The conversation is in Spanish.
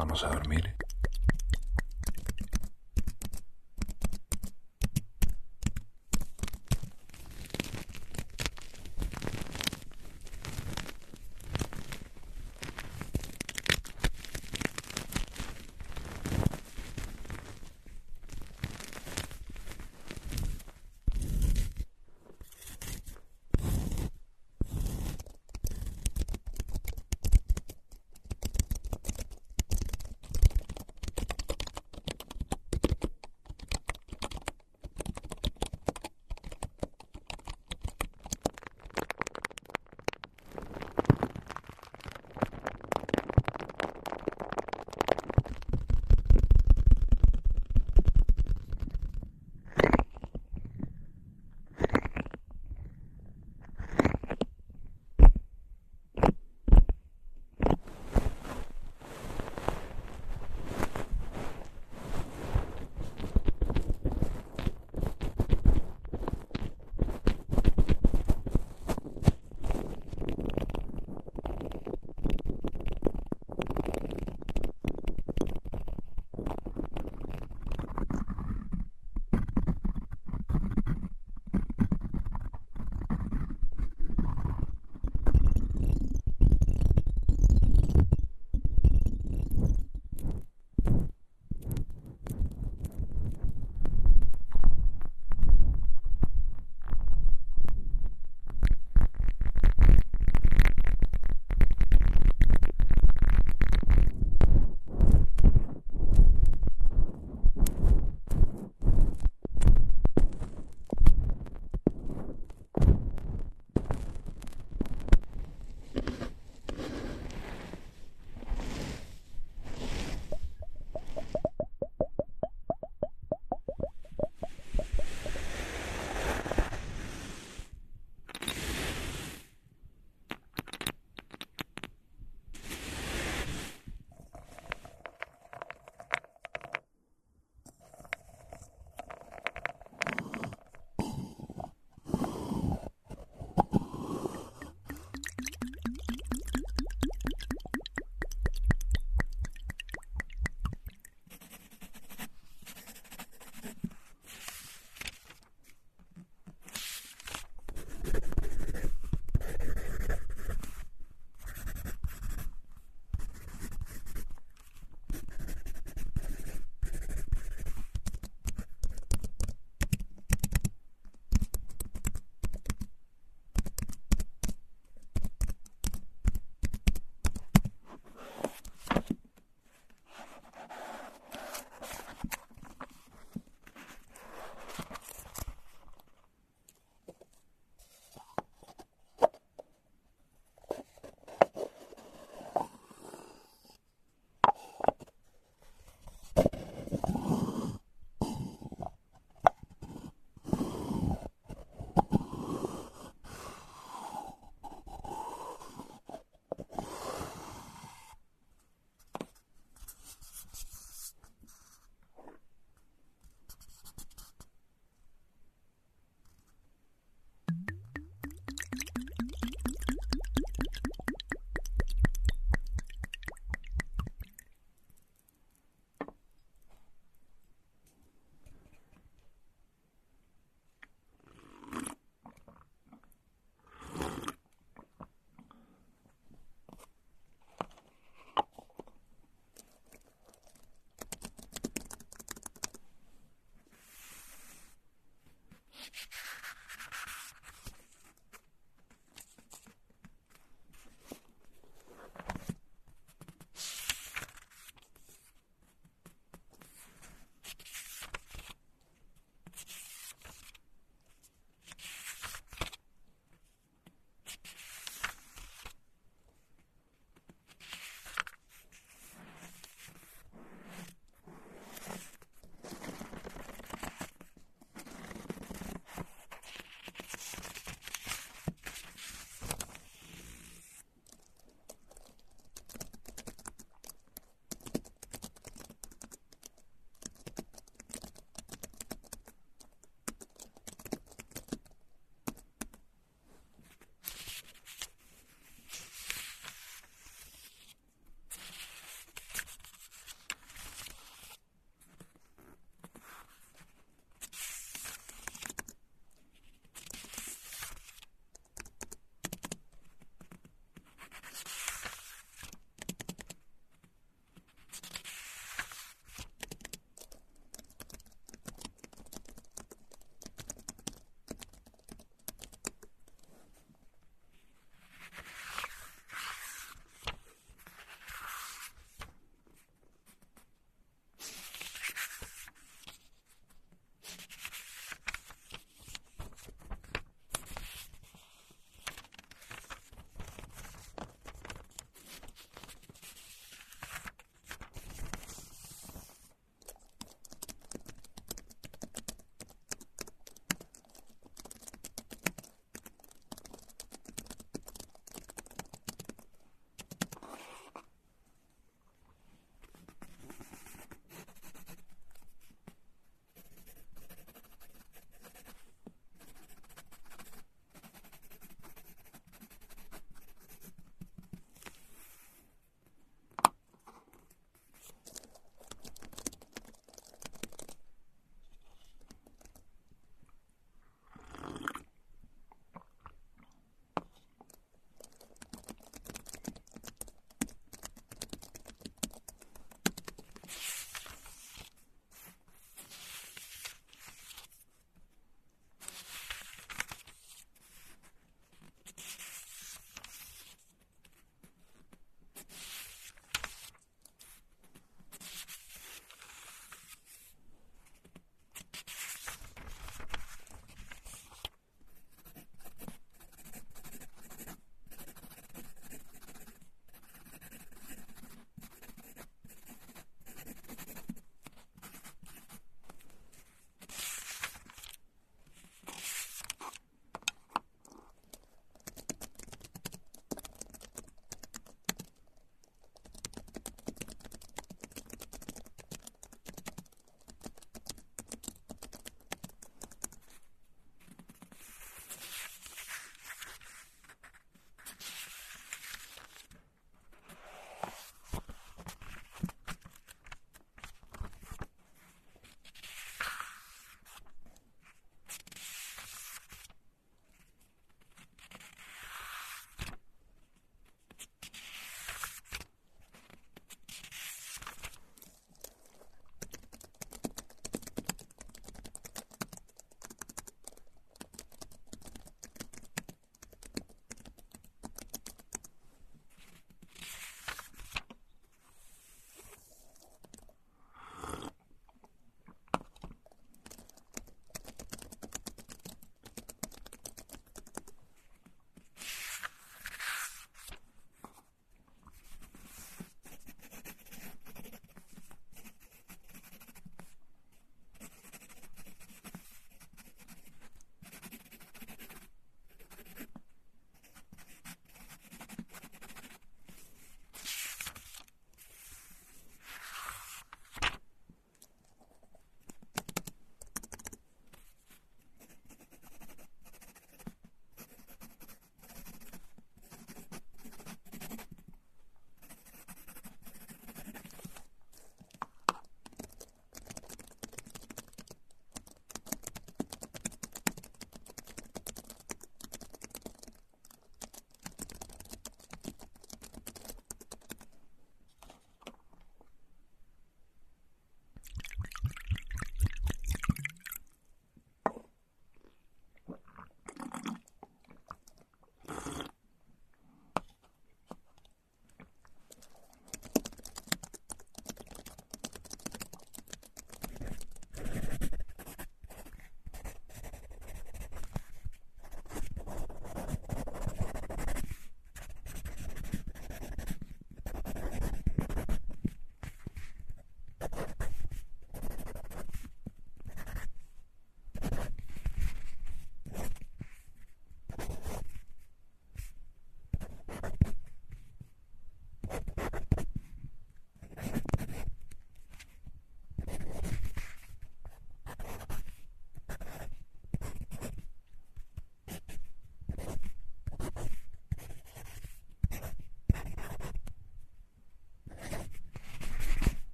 Vamos a dormir.